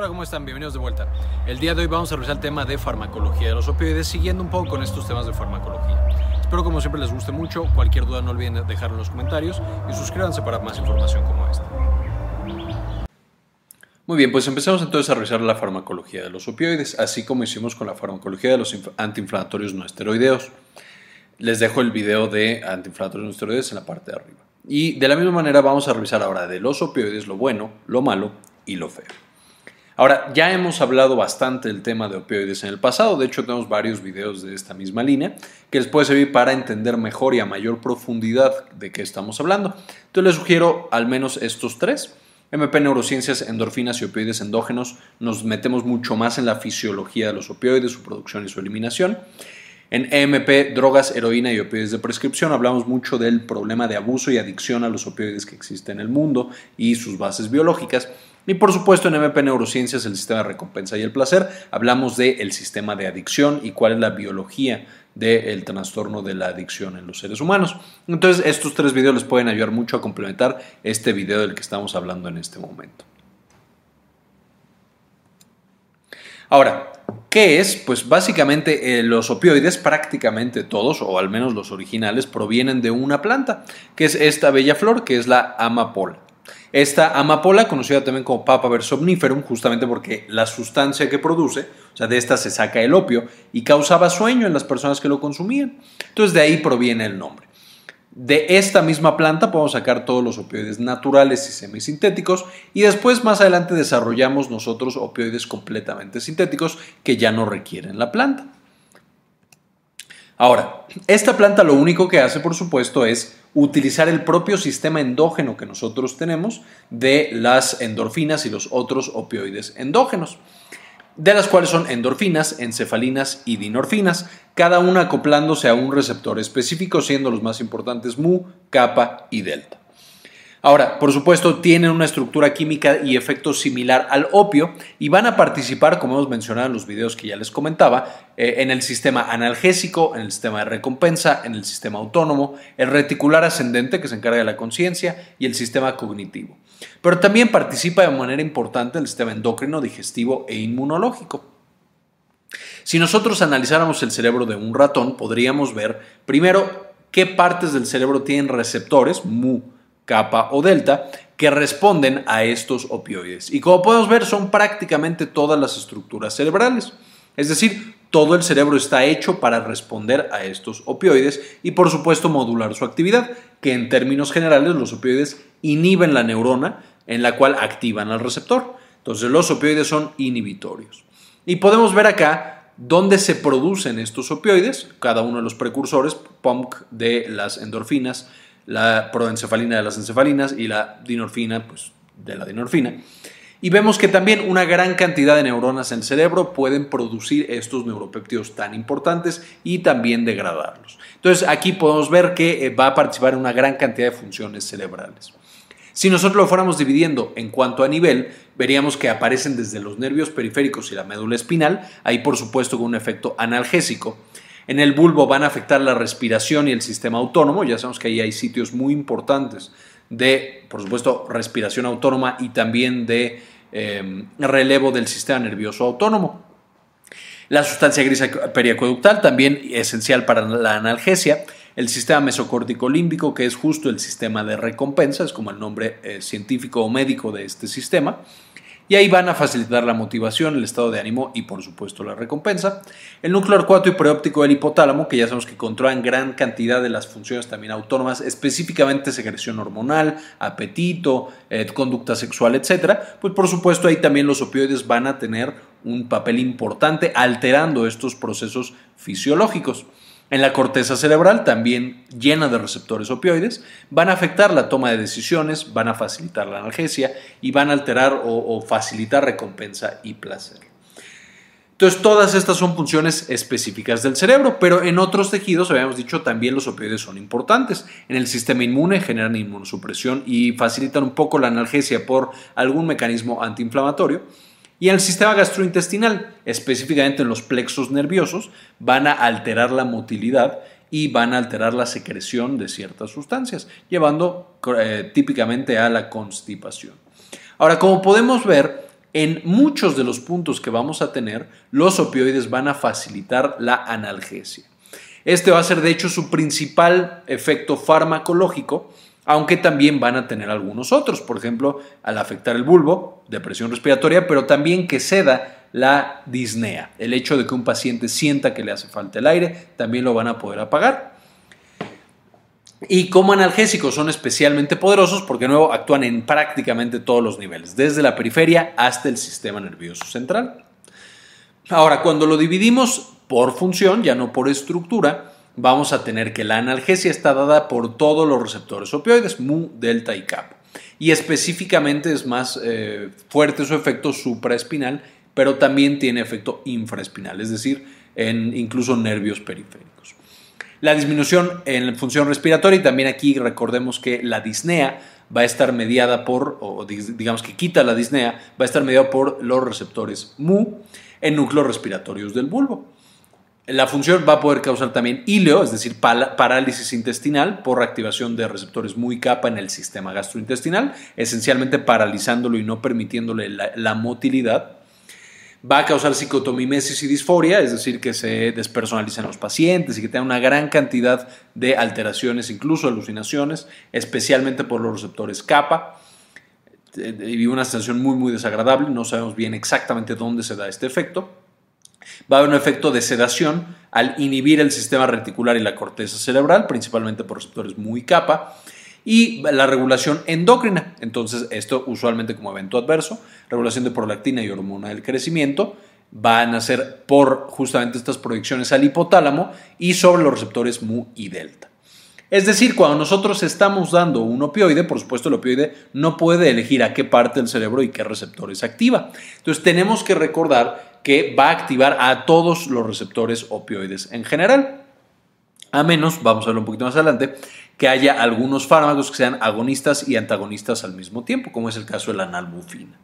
Hola, ¿cómo están? Bienvenidos de vuelta. El día de hoy vamos a revisar el tema de farmacología de los opioides, siguiendo un poco con estos temas de farmacología. Espero como siempre les guste mucho. Cualquier duda no olviden dejarlo en los comentarios y suscríbanse para más información como esta. Muy bien, pues empezamos entonces a revisar la farmacología de los opioides, así como hicimos con la farmacología de los antiinflamatorios no esteroideos. Les dejo el video de antiinflamatorios no esteroideos en la parte de arriba. Y de la misma manera vamos a revisar ahora de los opioides lo bueno, lo malo y lo feo. Ahora, ya hemos hablado bastante del tema de opioides en el pasado, de hecho tenemos varios videos de esta misma línea que les puede servir para entender mejor y a mayor profundidad de qué estamos hablando. Entonces les sugiero al menos estos tres. MP Neurociencias, endorfinas y opioides endógenos, nos metemos mucho más en la fisiología de los opioides, su producción y su eliminación. En EMP, drogas, heroína y opioides de prescripción, hablamos mucho del problema de abuso y adicción a los opioides que existe en el mundo y sus bases biológicas. Y por supuesto en MP Neurociencias, el sistema de recompensa y el placer, hablamos del sistema de adicción y cuál es la biología del trastorno de la adicción en los seres humanos. Entonces estos tres videos les pueden ayudar mucho a complementar este video del que estamos hablando en este momento. Ahora, ¿qué es? Pues básicamente eh, los opioides, prácticamente todos, o al menos los originales, provienen de una planta, que es esta bella flor, que es la amapola. Esta amapola, conocida también como Papaver somniferum, justamente porque la sustancia que produce, o sea, de esta se saca el opio y causaba sueño en las personas que lo consumían. Entonces de ahí proviene el nombre. De esta misma planta podemos sacar todos los opioides naturales y semisintéticos y después más adelante desarrollamos nosotros opioides completamente sintéticos que ya no requieren la planta. Ahora, esta planta lo único que hace, por supuesto, es utilizar el propio sistema endógeno que nosotros tenemos de las endorfinas y los otros opioides endógenos, de las cuales son endorfinas, encefalinas y dinorfinas, cada una acoplándose a un receptor específico, siendo los más importantes mu, kappa y delta. Ahora, por supuesto, tienen una estructura química y efecto similar al opio y van a participar, como hemos mencionado en los videos que ya les comentaba, eh, en el sistema analgésico, en el sistema de recompensa, en el sistema autónomo, el reticular ascendente que se encarga de la conciencia y el sistema cognitivo. Pero también participa de manera importante el sistema endocrino, digestivo e inmunológico. Si nosotros analizáramos el cerebro de un ratón, podríamos ver primero qué partes del cerebro tienen receptores, mu, kappa o delta, que responden a estos opioides. Y como podemos ver, son prácticamente todas las estructuras cerebrales. Es decir, todo el cerebro está hecho para responder a estos opioides y por supuesto modular su actividad, que en términos generales los opioides inhiben la neurona en la cual activan al receptor. Entonces los opioides son inhibitorios. Y podemos ver acá dónde se producen estos opioides, cada uno de los precursores, POMC de las endorfinas, la proencefalina de las encefalinas y la dinorfina pues, de la dinorfina. Y vemos que también una gran cantidad de neuronas en el cerebro pueden producir estos neuropéptidos tan importantes y también degradarlos. Entonces aquí podemos ver que eh, va a participar en una gran cantidad de funciones cerebrales. Si nosotros lo fuéramos dividiendo en cuanto a nivel, veríamos que aparecen desde los nervios periféricos y la médula espinal, ahí por supuesto con un efecto analgésico. En el bulbo van a afectar la respiración y el sistema autónomo. Ya sabemos que ahí hay sitios muy importantes de, por supuesto, respiración autónoma y también de em, relevo del sistema nervioso autónomo. La sustancia gris periacueductal, también esencial para la analgesia. El sistema mesocórtico límbico, que es justo el sistema de recompensa, es como el nombre eh, científico o médico de este sistema y ahí van a facilitar la motivación, el estado de ánimo y por supuesto la recompensa. El núcleo arcuato y preóptico del hipotálamo, que ya sabemos que controlan gran cantidad de las funciones también autónomas, específicamente secreción hormonal, apetito, eh, conducta sexual, etc. Pues por supuesto ahí también los opioides van a tener un papel importante alterando estos procesos fisiológicos en la corteza cerebral, también llena de receptores opioides, van a afectar la toma de decisiones, van a facilitar la analgesia y van a alterar o, facilitar recompensa y placer. Entonces, todas estas son funciones específicas del cerebro, pero en otros tejidos, habíamos dicho, también los opioides son importantes. En el sistema inmune generan inmunosupresión y facilitan un poco la analgesia por algún mecanismo antiinflamatorio. Y en el sistema gastrointestinal, específicamente en los plexos nerviosos, van a alterar la motilidad y van a alterar la secreción de ciertas sustancias, llevando eh, típicamente a la constipación. Ahora, como podemos ver, en muchos de los puntos que vamos a tener, los opioides van a facilitar la analgesia. Este va a ser de hecho su principal efecto farmacológico, aunque también van a tener algunos otros, por ejemplo, al afectar el bulbo, depresión respiratoria, pero también que ceda la disnea, el hecho de que un paciente sienta que le hace falta el aire, también lo van a poder apagar. Y como analgésicos son especialmente poderosos porque nuevo actúan en prácticamente todos los niveles, desde la periferia hasta el sistema nervioso central. Ahora, cuando lo dividimos por función, ya no por estructura, vamos a tener que la analgesia está dada por todos los receptores opioides, mu, delta y kappa. Y específicamente es más eh, fuerte su efecto supraespinal, pero también tiene efecto infraespinal, es decir, en incluso nervios periféricos. La disminución en función respiratoria y también aquí recordemos que la disnea va a estar mediada por, o digamos que quita la disnea, va a estar mediada por los receptores mu en núcleos respiratorios del bulbo. La función va a poder causar también ileo, es decir, parálisis intestinal por reactivación de receptores muy capa en el sistema gastrointestinal, esencialmente paralizándolo y no permitiéndole la, motilidad. Va a causar psicotomimesis y disforia, es decir, que se despersonalizan los pacientes y que tengan una gran cantidad de alteraciones, incluso alucinaciones, especialmente por los receptores capa eh, y una sensación muy muy desagradable, no sabemos bien exactamente dónde se da este efecto va a haber un efecto de sedación al inhibir el sistema reticular y la corteza cerebral, principalmente por receptores muy capa, y la regulación endocrina. Entonces, esto usualmente como evento adverso, regulación de prolactina y hormona del crecimiento, van a ser por justamente estas proyecciones al hipotálamo y sobre los receptores mu y delta. Es decir, cuando nosotros estamos dando un opioide, por supuesto el opioide no puede elegir a qué parte del cerebro y qué receptores activa. Entonces tenemos que recordar que va a activar a todos los receptores opioides en general. A menos, vamos a verlo un poquito más adelante, que haya algunos fármacos que sean agonistas y antagonistas al mismo tiempo, como es el caso de la nalbufina.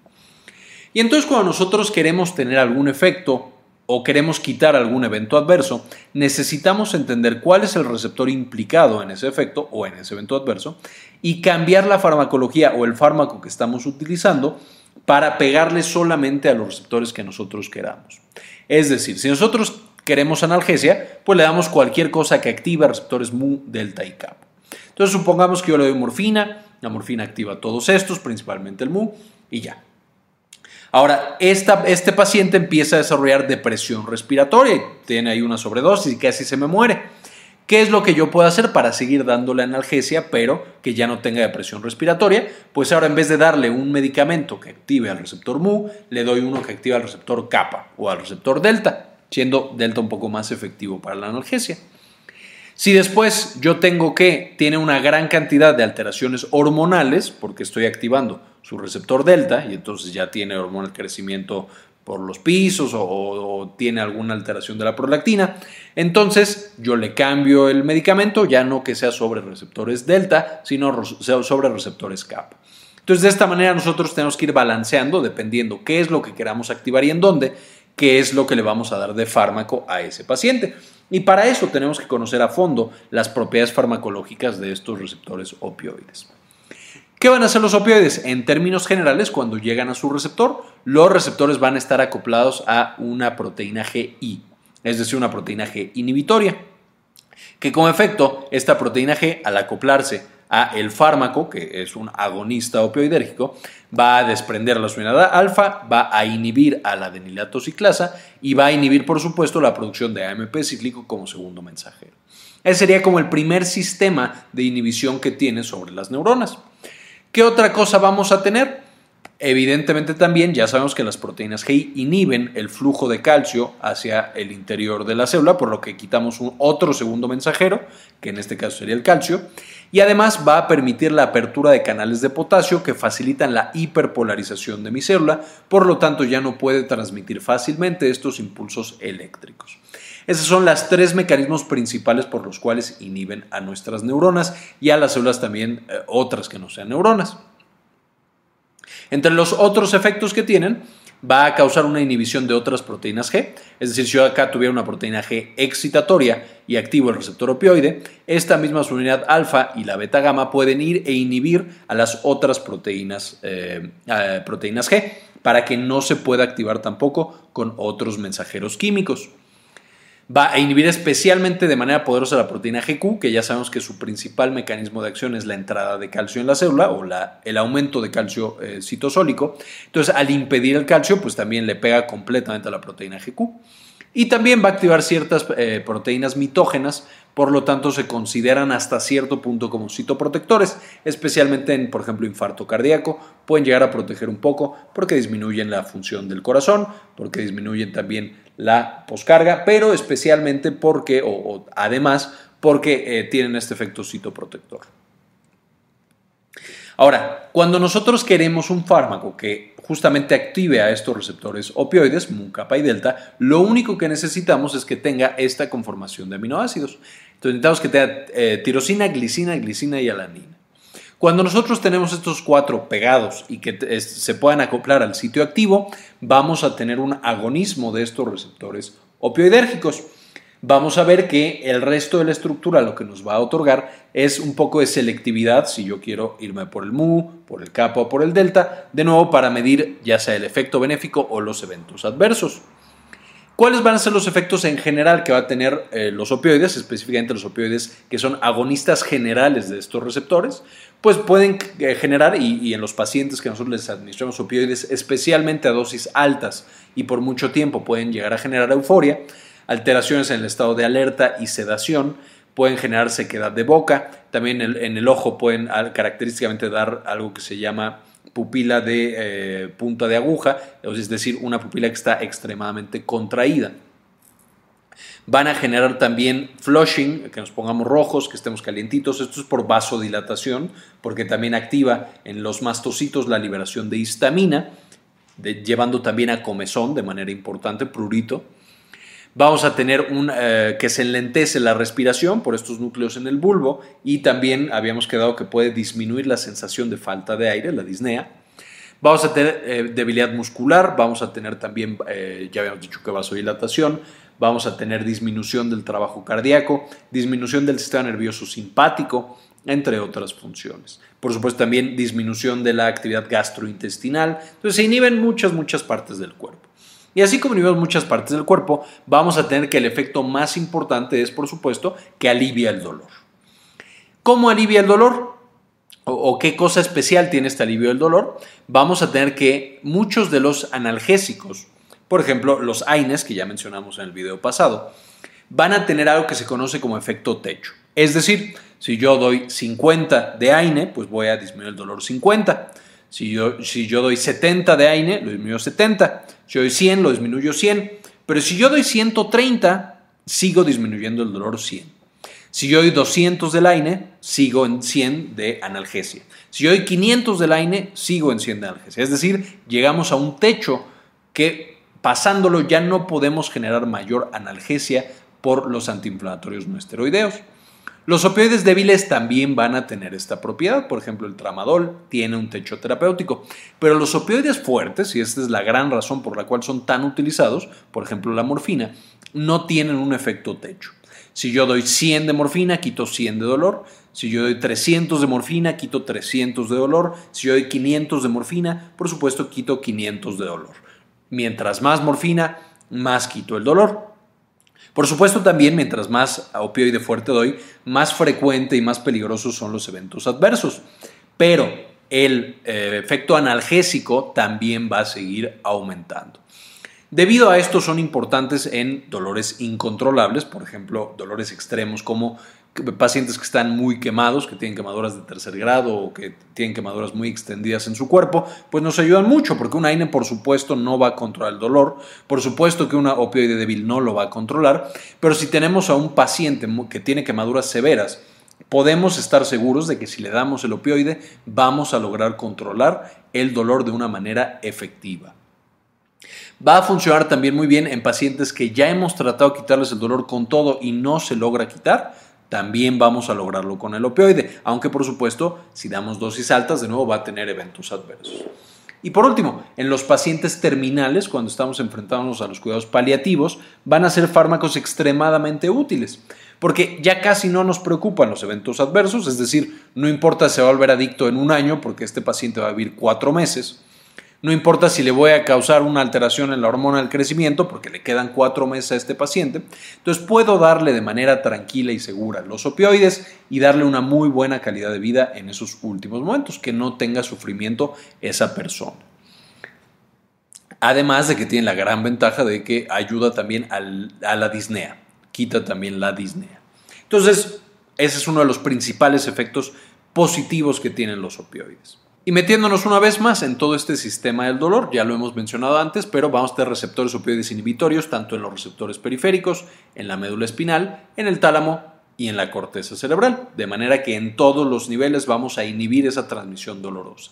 Y entonces cuando nosotros queremos tener algún efecto o queremos quitar algún evento adverso, necesitamos entender cuál es el receptor implicado en ese efecto o en ese evento adverso y cambiar la farmacología o el fármaco que estamos utilizando para pegarle solamente a los receptores que nosotros queramos. Es decir, si nosotros queremos analgesia, pues le damos cualquier cosa que active receptores mu, delta y kappa. Entonces supongamos que yo le doy morfina, la morfina activa todos estos, principalmente el mu, y ya. Ahora, este paciente empieza a desarrollar depresión respiratoria, tiene ahí una sobredosis y casi se me muere. ¿Qué es lo que yo puedo hacer para seguir dándole analgesia, pero que ya no tenga depresión respiratoria? Pues ahora en vez de darle un medicamento que active al receptor MU, le doy uno que active al receptor kappa o al receptor delta, siendo delta un poco más efectivo para la analgesia. Si después yo tengo que tiene una gran cantidad de alteraciones hormonales, porque estoy activando su receptor delta y entonces ya tiene hormona de crecimiento por los pisos o, tiene alguna alteración de la prolactina. Entonces yo le cambio el medicamento, ya no que sea sobre receptores delta, sino sobre receptores kappa. Entonces de esta manera nosotros tenemos que ir balanceando dependiendo qué es lo que queramos activar y en dónde, qué es lo que le vamos a dar de fármaco a ese paciente. Y para eso tenemos que conocer a fondo las propiedades farmacológicas de estos receptores opioides. ¿Qué van a hacer los opioides? En términos generales, cuando llegan a su receptor, los receptores van a estar acoplados a una proteína GI, es decir, una proteína G inhibitoria, que como efecto, esta proteína G, al acoplarse a el fármaco, que es un agonista opioidérgico, va a desprender la suinada alfa, va a inhibir a la adenilato ciclasa y va a inhibir, por supuesto, la producción de AMP cíclico como segundo mensajero. Ese sería como el primer sistema de inhibición que tiene sobre las neuronas. ¿Qué otra cosa vamos a tener? Evidentemente también ya sabemos que las proteínas GI inhiben el flujo de calcio hacia el interior de la célula, por lo que quitamos un otro segundo mensajero, que en este caso sería el calcio, y además va a permitir la apertura de canales de potasio que facilitan la hiperpolarización de mi célula, por lo tanto ya no puede transmitir fácilmente estos impulsos eléctricos. Esos son los tres mecanismos principales por los cuales inhiben a nuestras neuronas y a las células también eh, otras que no sean neuronas. Entre los otros efectos que tienen, va a causar una inhibición de otras proteínas G. Es decir, si yo acá tuviera una proteína G excitatoria y activo el receptor opioide, esta misma subunidad alfa y la beta gamma pueden ir e inhibir a las otras proteínas, eh, proteínas G para que no se pueda activar tampoco con otros mensajeros químicos. Va a inhibir especialmente de manera poderosa la proteína GQ, que ya sabemos que su principal mecanismo de acción es la entrada de calcio en la célula o la, el aumento de calcio eh, citosólico. Entonces, al impedir el calcio, pues también le pega completamente a la proteína GQ. Y también va a activar ciertas eh, proteínas mitógenas, por lo tanto se consideran hasta cierto punto como citoprotectores, especialmente en, por ejemplo, infarto cardíaco, pueden llegar a proteger un poco porque disminuyen la función del corazón, porque disminuyen también la poscarga, pero especialmente porque, o, además, porque eh, tienen este efecto citoprotector. Ahora, cuando nosotros queremos un fármaco que justamente active a estos receptores opioides, mu, kappa y delta, lo único que necesitamos es que tenga esta conformación de aminoácidos. Necesitamos que tenga eh, tirosina, glicina, glicina y alanina. Cuando nosotros tenemos estos cuatro pegados y que se puedan acoplar al sitio activo, vamos a tener un agonismo de estos receptores opioidérgicos vamos a ver que el resto de la estructura lo que nos va a otorgar es un poco de selectividad si yo quiero irme por el mu, por el kappa o por el delta, de nuevo para medir ya sea el efecto benéfico o los eventos adversos. ¿Cuáles van a ser los efectos en general que va a tener eh, los opioides, específicamente los opioides que son agonistas generales de estos receptores? Pues pueden eh, generar, y, en los pacientes que nosotros les administramos opioides, especialmente a dosis altas y por mucho tiempo pueden llegar a generar euforia, alteraciones en el estado de alerta y sedación, pueden generar sequedad de boca, también en el, ojo pueden característicamente dar algo que se llama pupila de eh, punta de aguja, es decir, una pupila que está extremadamente contraída. Van a generar también flushing, que nos pongamos rojos, que estemos calientitos. Esto es por vasodilatación, porque también activa en los mastocitos la liberación de histamina, llevando también a comezón de manera importante, prurito. Vamos a tener un, eh, que se enlentece la respiración por estos núcleos en el bulbo y también habíamos quedado que puede disminuir la sensación de falta de aire, la disnea. Vamos a tener eh, debilidad muscular, vamos a tener también, eh, ya habíamos dicho que vasodilatación, vamos a tener disminución del trabajo cardíaco, disminución del sistema nervioso simpático, entre otras funciones. Por supuesto, también disminución de la actividad gastrointestinal. Entonces se inhiben muchas, muchas partes del cuerpo. Y así como en muchas partes del cuerpo, vamos a tener que el efecto más importante es, por supuesto, que alivia el dolor. ¿Cómo alivia el dolor? ¿O, qué cosa especial tiene este alivio del dolor? Vamos a tener que muchos de los analgésicos, por ejemplo, los AINES, que ya mencionamos en el video pasado, van a tener algo que se conoce como efecto techo. Es decir, si yo doy 50 de AINE, pues voy a disminuir el dolor 50. Si yo, si yo doy 70 de AINE, lo disminuyo 70. Si yo doy 100, lo disminuyo 100. Pero si yo doy 130, sigo disminuyendo el dolor 100. Si yo doy 200 del AINE, sigo en 100 de analgesia. Si yo doy 500 del AINE, sigo en 100 de analgesia. Es decir, llegamos a un techo que pasándolo ya no podemos generar mayor analgesia por los antiinflamatorios no esteroideos. Los opioides débiles también van a tener esta propiedad, por ejemplo el tramadol tiene un techo terapéutico, pero los opioides fuertes, y esta es la gran razón por la cual son tan utilizados, por ejemplo la morfina, no tienen un efecto techo. Si yo doy 100 de morfina, quito 100 de dolor. Si yo doy 300 de morfina, quito 300 de dolor. Si yo doy 500 de morfina, por supuesto, quito 500 de dolor. Mientras más morfina, más quito el dolor. Por supuesto también, mientras más opioide fuerte doy, más frecuente y más peligrosos son los eventos adversos. Pero el eh, efecto analgésico también va a seguir aumentando. Debido a esto son importantes en dolores incontrolables, por ejemplo, dolores extremos como pacientes que están muy quemados, que tienen quemaduras de tercer grado o que tienen quemaduras muy extendidas en su cuerpo, pues nos ayudan mucho porque una AINE por supuesto no va a controlar el dolor, por supuesto que una opioide débil no lo va a controlar, pero si tenemos a un paciente que tiene quemaduras severas, podemos estar seguros de que si le damos el opioide vamos a lograr controlar el dolor de una manera efectiva. Va a funcionar también muy bien en pacientes que ya hemos tratado de quitarles el dolor con todo y no se logra quitar también vamos a lograrlo con el opioide, aunque por supuesto si damos dosis altas de nuevo va a tener eventos adversos. Y por último, en los pacientes terminales, cuando estamos enfrentándonos a los cuidados paliativos, van a ser fármacos extremadamente útiles, porque ya casi no nos preocupan los eventos adversos, es decir, no importa si va a volver adicto en un año, porque este paciente va a vivir cuatro meses, no importa si le voy a causar una alteración en la hormona del crecimiento, porque le quedan cuatro meses a este paciente. Entonces puedo darle de manera tranquila y segura los opioides y darle una muy buena calidad de vida en esos últimos momentos, que no tenga sufrimiento esa persona. Además de que tiene la gran ventaja de que ayuda también a la disnea, quita también la disnea. Entonces, ese es uno de los principales efectos positivos que tienen los opioides. Y metiéndonos una vez más en todo este sistema del dolor, ya lo hemos mencionado antes, pero vamos a tener receptores opioides inhibitorios tanto en los receptores periféricos, en la médula espinal, en el tálamo y en la corteza cerebral, de manera que en todos los niveles vamos a inhibir esa transmisión dolorosa.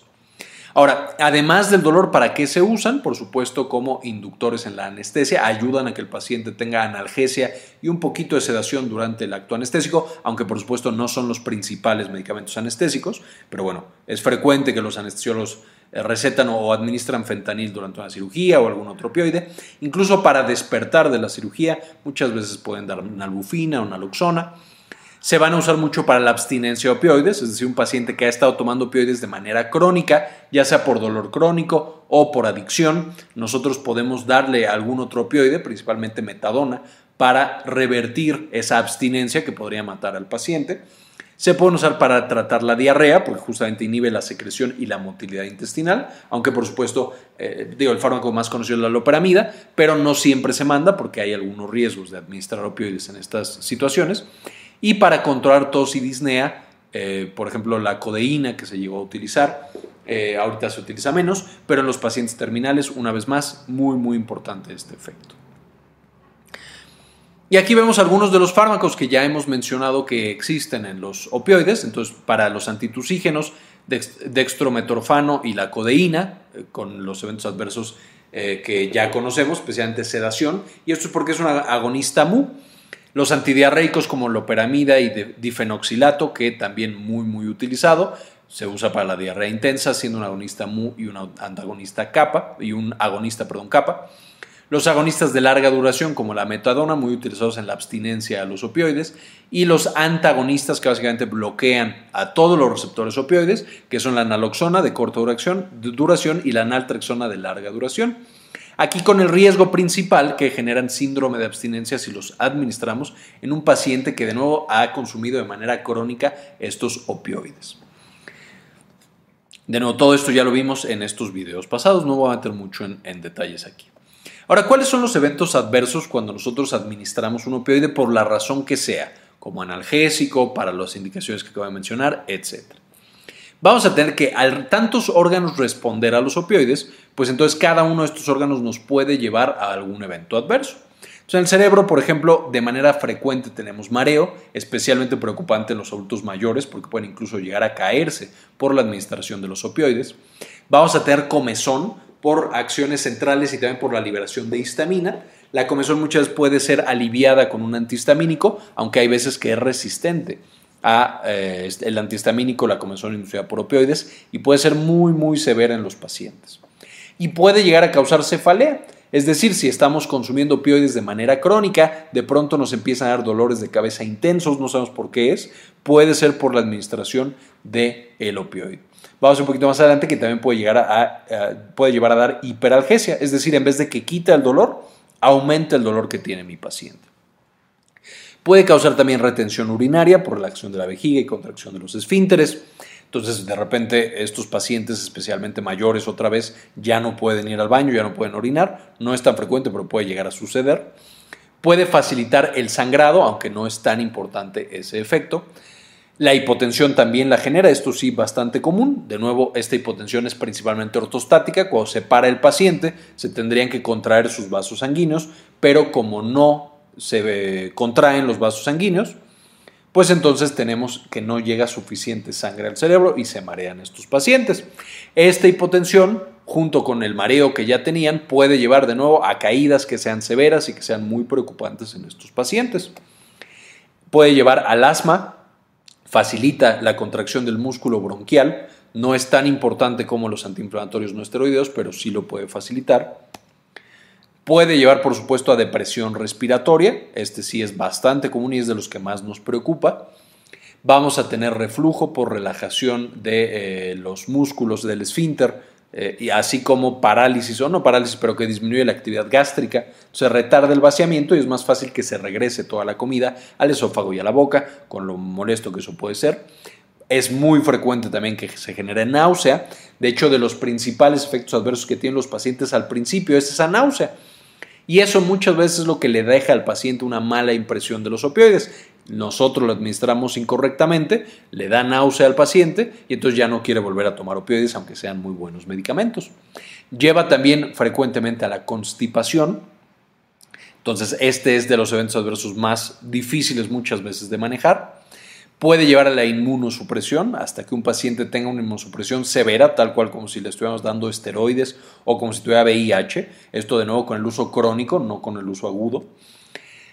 Ahora, además del dolor, ¿para qué se usan? Por supuesto, como inductores en la anestesia, ayudan a que el paciente tenga analgesia y un poquito de sedación durante el acto anestésico, aunque por supuesto no son los principales medicamentos anestésicos, pero bueno, es frecuente que los anestesiólogos eh, recetan o administran fentanil durante una cirugía o algún otro opioide. Incluso para despertar de la cirugía, muchas veces pueden dar nalbufina o naloxona se van a usar mucho para la abstinencia de opioides, es decir, un paciente que ha estado tomando opioides de manera crónica, ya sea por dolor crónico o por adicción, nosotros podemos darle algún otro opioide, principalmente metadona, para revertir esa abstinencia que podría matar al paciente. Se pueden usar para tratar la diarrea, porque justamente inhibe la secreción y la motilidad intestinal, aunque por supuesto, eh, digo, el fármaco más conocido es la loperamida, pero no siempre se manda porque hay algunos riesgos de administrar opioides en estas situaciones. Y para controlar tos y disnea, eh, por ejemplo, la codeína que se llegó a utilizar, eh, ahorita se utiliza menos, pero en los pacientes terminales, una vez más, muy, muy importante este efecto. Y aquí vemos algunos de los fármacos que ya hemos mencionado que existen en los opioides. Entonces, para los antitusígenos, dextrometorfano y la codeína, eh, con los eventos adversos que ya conocemos, especialmente sedación. Y esto es porque es un agonista MU. Los antidiarreicos como loperamida y difenoxilato, que también muy muy utilizado, se usa para la diarrea intensa, siendo un agonista mu y un antagonista kappa y un agonista, perdón, kappa. Los agonistas de larga duración como la metadona, muy utilizados en la abstinencia a los opioides, y los antagonistas que básicamente bloquean a todos los receptores opioides, que son la naloxona de corta duración, duración y la naltrexona de larga duración. Aquí con el riesgo principal que generan síndrome de abstinencia si los administramos en un paciente que de nuevo ha consumido de manera crónica estos opioides. De nuevo, todo esto ya lo vimos en estos videos pasados, no voy a meter mucho en, detalles aquí. Ahora, ¿cuáles son los eventos adversos cuando nosotros administramos un opioide por la razón que sea, como analgésico, para las indicaciones que acabo de mencionar, etcétera? Vamos a tener que al tantos órganos responder a los opioides, pues entonces cada uno de estos órganos nos puede llevar a algún evento adverso. En el cerebro, por ejemplo, de manera frecuente tenemos mareo, especialmente preocupante en los adultos mayores, porque pueden incluso llegar a caerse por la administración de los opioides. Vamos a tener comezón por acciones centrales y también por la liberación de histamina. La comezón muchas veces puede ser aliviada con un antihistamínico, aunque hay veces que es resistente a eh, el antihistamínico, la comezón inducida por opioides, y puede ser muy, muy severa en los pacientes. Y puede llegar a causar cefalea, es decir, si estamos consumiendo opioides de manera crónica, de pronto nos empiezan a dar dolores de cabeza intensos, no sabemos por qué es, puede ser por la administración del el opioide. Vamos un poquito más adelante que también puede, llegar a, puede llevar a dar hiperalgesia, es decir, en vez de que quita el dolor, aumenta el dolor que tiene mi paciente. Puede causar también retención urinaria por la acción de la vejiga y contracción de los esfínteres. Entonces, de repente, estos pacientes, especialmente mayores, otra vez, ya no pueden ir al baño, ya no pueden orinar. No es tan frecuente, pero puede llegar a suceder. Puede facilitar el sangrado, aunque no es tan importante ese efecto. La hipotensión también la genera, esto sí bastante común. De nuevo, esta hipotensión es principalmente ortostática. Cuando se para el paciente, se tendrían que contraer sus vasos sanguíneos, pero como no se contraen los vasos sanguíneos, pues entonces tenemos que no llega suficiente sangre al cerebro y se marean estos pacientes. Esta hipotensión, junto con el mareo que ya tenían, puede llevar de nuevo a caídas que sean severas y que sean muy preocupantes en estos pacientes. Puede llevar al asma, facilita la contracción del músculo bronquial, No es tan importante como los antiinflamatorios no esteroideos, pero sí lo puede facilitar. Puede llevar, por supuesto, a depresión respiratoria. Este sí es bastante común y es de los que más nos preocupa. Vamos a tener reflujo por relajación de eh, los músculos del esfínter, eh, y así como parálisis, o no parálisis, pero que disminuye la actividad gástrica, se retarda el vaciamiento y es más fácil que se regrese toda la comida al esófago y a la boca, con lo molesto que eso puede ser. Es muy frecuente también que se genere náusea. De hecho, de los principales efectos adversos que tienen los pacientes al principio es esa náusea. Y eso muchas veces es lo que le deja al paciente una mala impresión de los opioides. Nosotros lo administramos incorrectamente, le da náusea al paciente y entonces ya no quiere volver a tomar opioides aunque sean muy buenos medicamentos. Lleva también frecuentemente a la constipación. Entonces este es de los eventos adversos más difíciles muchas veces de manejar. Puede llevar a la inmunosupresión hasta que un paciente tenga una inmunosupresión severa, tal cual como si le estuviéramos dando esteroides o como si tuviera VIH. Esto de nuevo con el uso crónico, no con el uso agudo.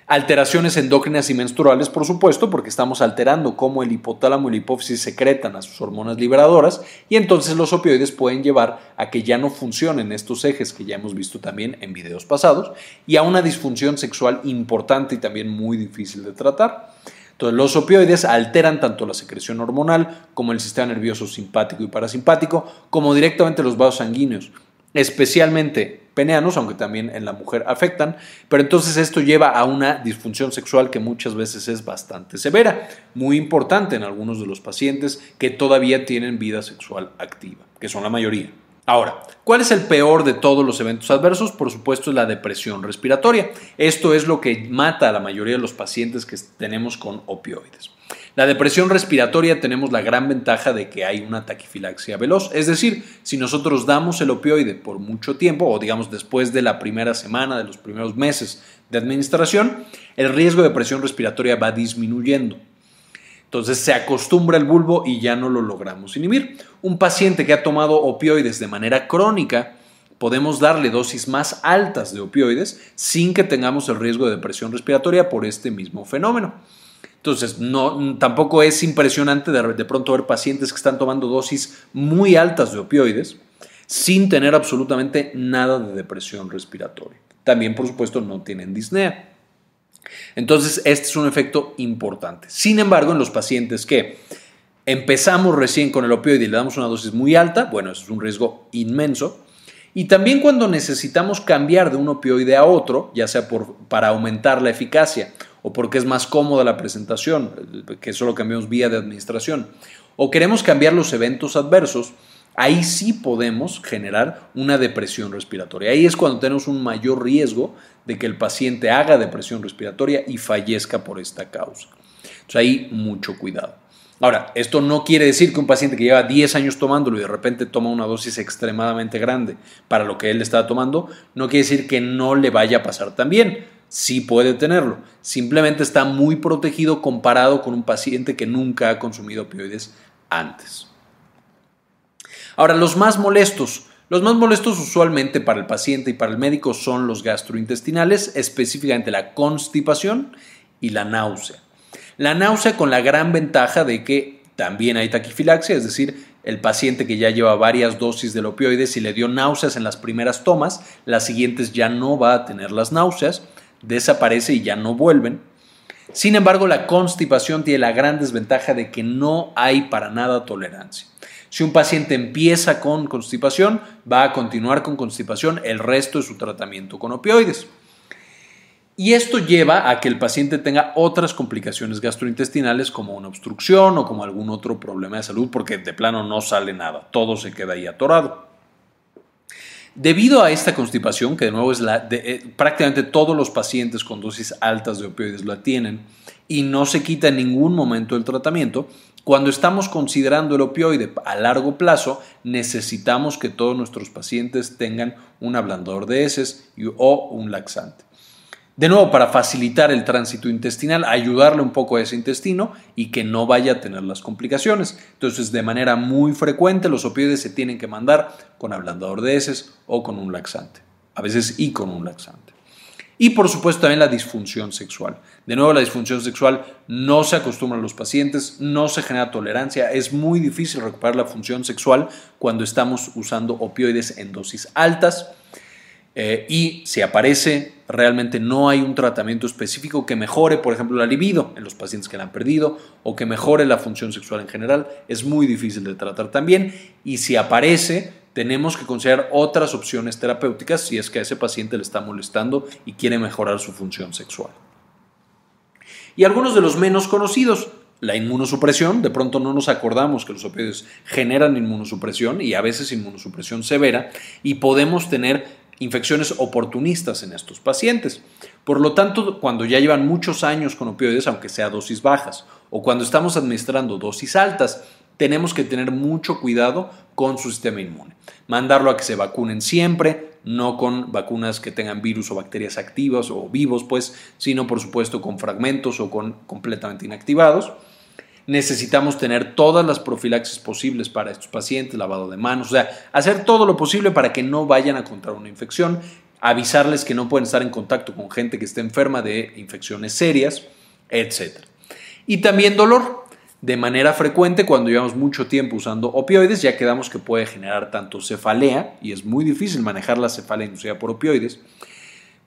Alteraciones endócrinas y menstruales, por supuesto, porque estamos alterando cómo el hipotálamo y la hipófisis secretan a sus hormonas liberadoras y entonces los opioides pueden llevar a que ya no funcionen estos ejes que ya hemos visto también en videos pasados y a una disfunción sexual importante y también muy difícil de tratar. Entonces, los opioides alteran tanto la secreción hormonal como el sistema nervioso simpático y parasimpático, como directamente los vasos sanguíneos, especialmente peneanos, aunque también en la mujer afectan, pero entonces esto lleva a una disfunción sexual que muchas veces es bastante severa, muy importante en algunos de los pacientes que todavía tienen vida sexual activa, que son la mayoría. Ahora, ¿cuál es el peor de todos los eventos adversos? Por supuesto es la depresión respiratoria. Esto es lo que mata a la mayoría de los pacientes que tenemos con opioides. La depresión respiratoria tenemos la gran ventaja de que hay una taquifilaxia veloz, es decir, si nosotros damos el opioide por mucho tiempo o digamos después de la primera semana, de los primeros meses de administración, el riesgo de depresión respiratoria va disminuyendo. Entonces se acostumbra el bulbo y ya no lo logramos inhibir. Un paciente que ha tomado opioides de manera crónica, podemos darle dosis más altas de opioides sin que tengamos el riesgo de depresión respiratoria por este mismo fenómeno. Entonces, no, tampoco es impresionante de, de pronto ver pacientes que están tomando dosis muy altas de opioides sin tener absolutamente nada de depresión respiratoria. También, por supuesto, no tienen disnea. Entonces, este es un efecto importante. Sin embargo, en los pacientes que empezamos recién con el opioide y le damos una dosis muy alta, bueno, eso es un riesgo inmenso. Y también cuando necesitamos cambiar de un opioide a otro, ya sea por, para aumentar la eficacia o porque es más cómoda la presentación, que solo cambiamos vía de administración, o queremos cambiar los eventos adversos, ahí sí podemos generar una depresión respiratoria. Ahí es cuando tenemos un mayor riesgo de que el paciente haga depresión respiratoria y fallezca por esta causa. Entonces ahí mucho cuidado. Ahora, esto no quiere decir que un paciente que lleva 10 años tomándolo y de repente toma una dosis extremadamente grande para lo que él está tomando, no quiere decir que no le vaya a pasar también. Sí puede tenerlo. Simplemente está muy protegido comparado con un paciente que nunca ha consumido opioides antes. Ahora, los más molestos. Los más molestos usualmente para el paciente y para el médico son los gastrointestinales, específicamente la constipación y la náusea. La náusea con la gran ventaja de que también hay taquifilaxia, es decir, el paciente que ya lleva varias dosis del opioide, si le dio náuseas en las primeras tomas, las siguientes ya no va a tener las náuseas, desaparece y ya no vuelven. Sin embargo, la constipación tiene la gran desventaja de que no hay para nada tolerancia. Si un paciente empieza con constipación, va a continuar con constipación el resto de su tratamiento con opioides. Y esto lleva a que el paciente tenga otras complicaciones gastrointestinales como una obstrucción o como algún otro problema de salud porque de plano no sale nada, todo se queda ahí atorado. Debido a esta constipación, que de nuevo es la de, eh, prácticamente todos los pacientes con dosis altas de opioides la tienen y no se quita en ningún momento el tratamiento, cuando estamos considerando el opioide a largo plazo, necesitamos que todos nuestros pacientes tengan un ablandador de heces o un laxante. De nuevo, para facilitar el tránsito intestinal, ayudarle un poco a ese intestino y que no vaya a tener las complicaciones. Entonces, de manera muy frecuente, los opioides se tienen que mandar con ablandador de heces o con un laxante. A veces y con un laxante. Y por supuesto también la disfunción sexual. De nuevo, la disfunción sexual no se acostumbra a los pacientes, no se genera tolerancia, es muy difícil recuperar la función sexual cuando estamos usando opioides en dosis altas. Eh, y si aparece, realmente no hay un tratamiento específico que mejore, por ejemplo, la libido en los pacientes que la han perdido o que mejore la función sexual en general. Es muy difícil de tratar también. Y si aparece, tenemos que considerar otras opciones terapéuticas si es que a ese paciente le está molestando y quiere mejorar su función sexual. Y algunos de los menos conocidos, la inmunosupresión, de pronto no nos acordamos que los opioides generan inmunosupresión y a veces inmunosupresión severa y podemos tener infecciones oportunistas en estos pacientes. Por lo tanto, cuando ya llevan muchos años con opioides, aunque sea dosis bajas, o cuando estamos administrando dosis altas, tenemos que tener mucho cuidado con su sistema inmune. Mandarlo a que se vacunen siempre, no con vacunas que tengan virus o bacterias activas o vivos, pues, sino por supuesto con fragmentos o con completamente inactivados. Necesitamos tener todas las profilaxis posibles para estos pacientes, lavado de manos, o sea, hacer todo lo posible para que no vayan a contraer una infección, avisarles que no pueden estar en contacto con gente que esté enferma de infecciones serias, etc. Y también dolor de manera frecuente cuando llevamos mucho tiempo usando opioides, ya quedamos que puede generar tanto cefalea, y es muy difícil manejar la cefalea inducida por opioides,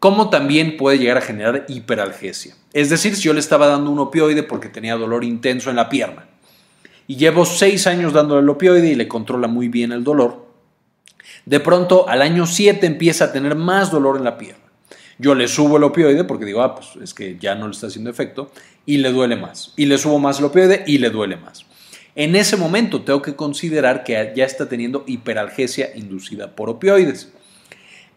como también puede llegar a generar hiperalgesia. Es decir, si yo le estaba dando un opioide porque tenía dolor intenso en la pierna, y llevo seis años dándole el opioide y le controla muy bien el dolor, de pronto al año 7 empieza a tener más dolor en la pierna. Yo le subo el opioide porque digo, ah, pues es que ya no le está haciendo efecto y le duele más. Y le subo más el opioide y le duele más. En ese momento tengo que considerar que ya está teniendo hiperalgesia inducida por opioides.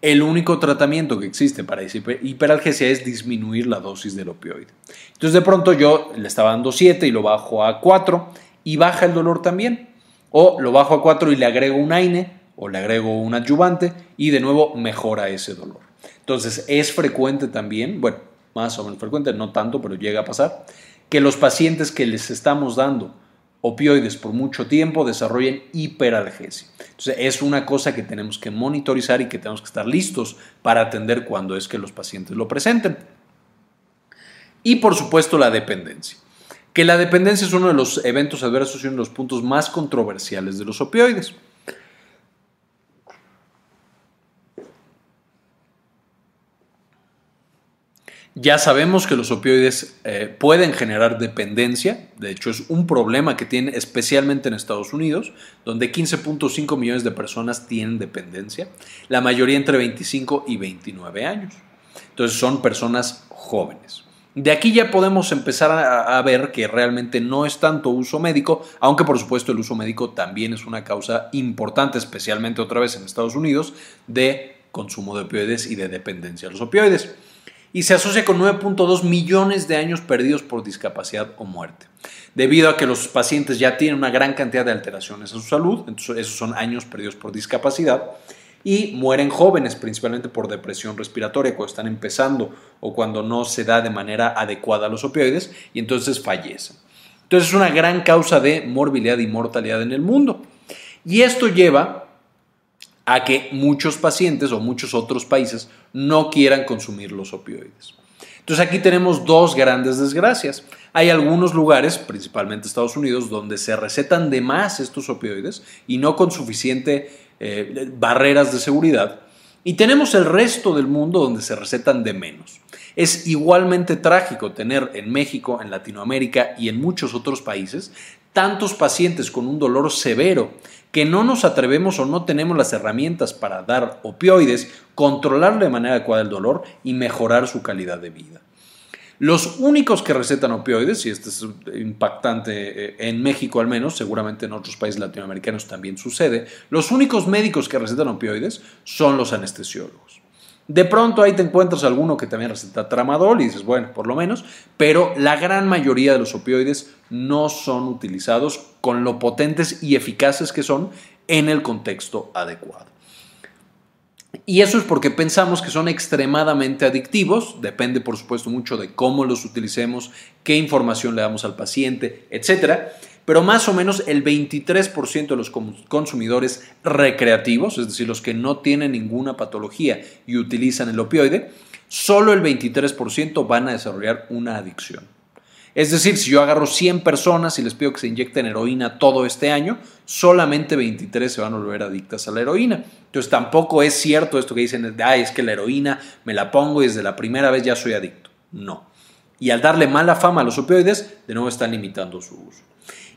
El único tratamiento que existe para esa hiperalgesia es disminuir la dosis del opioide. Entonces de pronto yo le estaba dando 7 y lo bajo a 4 y baja el dolor también. O lo bajo a 4 y le agrego un AINE o le agrego un adyuvante y de nuevo mejora ese dolor. Entonces, es frecuente también, bueno, más o menos frecuente, no tanto, pero llega a pasar, que los pacientes que les estamos dando opioides por mucho tiempo desarrollen hiperalgesia. Entonces, es una cosa que tenemos que monitorizar y que tenemos que estar listos para atender cuando es que los pacientes lo presenten. Y por supuesto, la dependencia. Que la dependencia es uno de los eventos adversos y uno de los puntos más controversiales de los opioides. Ya sabemos que los opioides eh, pueden generar dependencia, de hecho es un problema que tienen especialmente en Estados Unidos, donde 15.5 millones de personas tienen dependencia, la mayoría entre 25 y 29 años. Entonces son personas jóvenes. De aquí ya podemos empezar a, a ver que realmente no es tanto uso médico, aunque por supuesto el uso médico también es una causa importante, especialmente otra vez en Estados Unidos, de consumo de opioides y de dependencia a los opioides y se asocia con 9.2 millones de años perdidos por discapacidad o muerte. Debido a que los pacientes ya tienen una gran cantidad de alteraciones en su salud, entonces esos son años perdidos por discapacidad, y mueren jóvenes, principalmente por depresión respiratoria, cuando están empezando o cuando no se da de manera adecuada los opioides, y entonces fallecen. Entonces es una gran causa de morbilidad y mortalidad en el mundo. Y esto lleva a que muchos pacientes o muchos otros países no quieran consumir los opioides. Entonces aquí tenemos dos grandes desgracias. Hay algunos lugares, principalmente Estados Unidos, donde se recetan de más estos opioides y no con suficiente eh, barreras de seguridad. Y tenemos el resto del mundo donde se recetan de menos. Es igualmente trágico tener en México, en Latinoamérica y en muchos otros países tantos pacientes con un dolor severo que no nos atrevemos o no tenemos las herramientas para dar opioides, controlar de manera adecuada el dolor y mejorar su calidad de vida. Los únicos que recetan opioides, y esto es impactante eh, en México al menos, seguramente en otros países latinoamericanos también sucede, los únicos médicos que recetan opioides son los anestesiólogos. De pronto ahí te encuentras alguno que también receta tramadol y dices, bueno, por lo menos, pero la gran mayoría de los opioides no son utilizados con lo potentes y eficaces que son en el contexto adecuado. Y eso es porque pensamos que son extremadamente adictivos, depende por supuesto mucho de cómo los utilicemos, qué información le damos al paciente, etcétera pero más o menos el 23% de los consumidores recreativos, es decir, los que no tienen ninguna patología y utilizan el opioide, solo el 23% van a desarrollar una adicción. Es decir, si yo agarro 100 personas y les pido que se inyecten heroína todo este año, solamente 23 se van a volver adictas a la heroína. Entonces tampoco es cierto esto que dicen, ay, es que la heroína me la pongo y desde la primera vez ya soy adicto. No. Y al darle mala fama a los opioides, de nuevo están limitando su uso.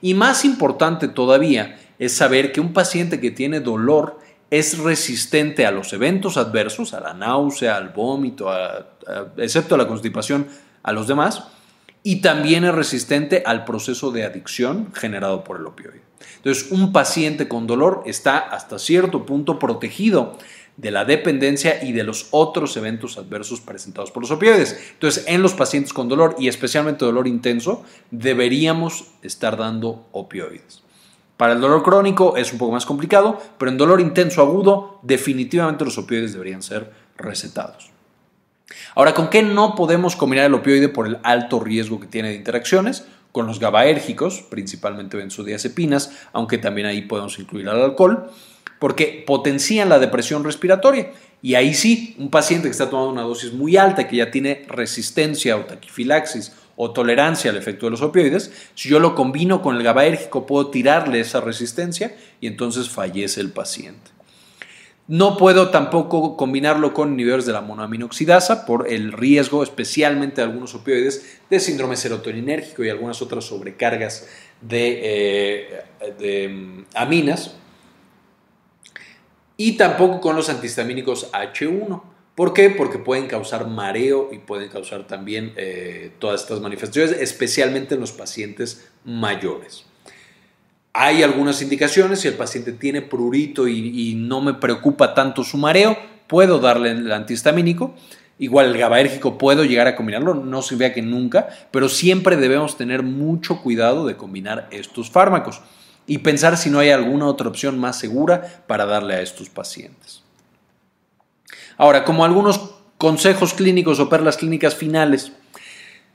Y más importante todavía es saber que un paciente que tiene dolor es resistente a los eventos adversos, a la náusea, al vómito, excepto a la constipación, a los demás, y también es resistente al proceso de adicción generado por el opioide. Entonces, un paciente con dolor está hasta cierto punto protegido de la dependencia y de los otros eventos adversos presentados por los opioides. Entonces, en los pacientes con dolor y especialmente dolor intenso, deberíamos estar dando opioides. Para el dolor crónico es un poco más complicado, pero en dolor intenso agudo, definitivamente los opioides deberían ser recetados. Ahora, ¿con qué no podemos combinar el opioide por el alto riesgo que tiene de interacciones? Con los GABAérgicos, principalmente benzodiazepinas, aunque también ahí podemos incluir al alcohol, porque potencian la depresión respiratoria. Y ahí sí, un paciente que está tomando una dosis muy alta, que ya tiene resistencia o taquifilaxis o tolerancia al efecto de los opioides, si yo lo combino con el GABAérgico puedo tirarle esa resistencia y entonces fallece el paciente. No puedo tampoco combinarlo con inhibidores de la monoaminoxidasa por el riesgo, especialmente de algunos opioides, de síndrome serotoninérgico y algunas otras sobrecargas de, eh, mm, aminas. Y tampoco con los antihistamínicos H1. ¿Por qué? Porque pueden causar mareo y pueden causar también eh, todas estas manifestaciones, especialmente en los pacientes mayores. Hay algunas indicaciones, si el paciente tiene prurito y, no me preocupa tanto su mareo, puedo darle el antihistamínico. Igual el GABAérgico puedo llegar a combinarlo, no se vea que nunca, pero siempre debemos tener mucho cuidado de combinar estos fármacos y pensar si no hay alguna otra opción más segura para darle a estos pacientes. Ahora, como algunos consejos clínicos o perlas clínicas finales,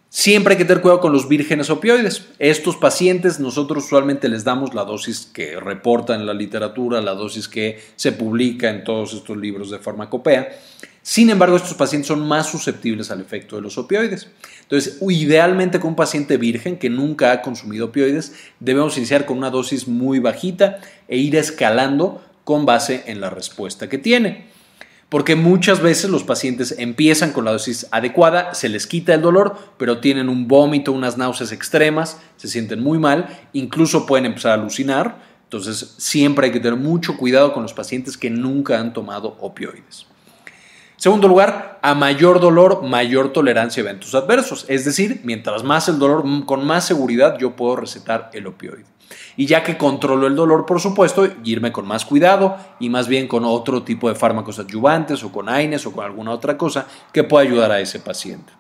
Siempre hay que tener cuidado con los vírgenes opioides. Estos pacientes nosotros usualmente les damos la dosis que reporta en la literatura, la dosis que se publica en todos estos libros de farmacopea. Sin embargo, estos pacientes son más susceptibles al efecto de los opioides. Entonces, idealmente con un paciente virgen que nunca ha consumido opioides, debemos iniciar con una dosis muy bajita e ir escalando con base en la respuesta que tiene porque muchas veces los pacientes empiezan con la dosis adecuada, se les quita el dolor, pero tienen un vómito, unas náuseas extremas, se sienten muy mal, incluso pueden empezar a alucinar. Entonces, siempre hay que tener mucho cuidado con los pacientes que nunca han tomado opioides. Segundo lugar, a mayor dolor, mayor tolerancia a eventos adversos. Es decir, mientras más el dolor, con más seguridad yo puedo recetar el opioide. Y ya que controlo el dolor, por supuesto, irme con más cuidado y más bien con otro tipo de fármacos adyuvantes o con AINES o con alguna otra cosa que pueda ayudar a ese paciente.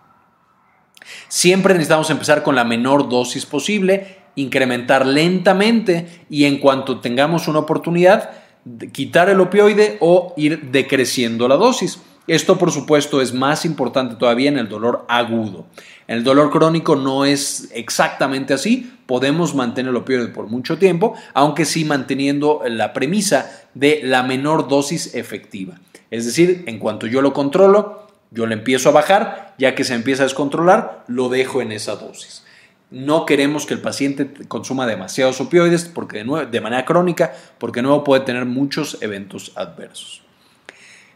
Siempre necesitamos empezar con la menor dosis posible, incrementar lentamente y en cuanto tengamos una oportunidad, quitar el opioide o ir decreciendo la dosis. Esto, por supuesto, es más importante todavía en el dolor agudo. En el dolor crónico no es exactamente así. Podemos mantener el opioide por mucho tiempo, aunque sí manteniendo la premisa de la menor dosis efectiva. Es decir, en cuanto yo lo controlo, yo le empiezo a bajar, ya que se empieza a descontrolar, lo dejo en esa dosis. No queremos que el paciente consuma demasiados opioides porque de, de manera crónica, porque nuevo puede tener muchos eventos adversos.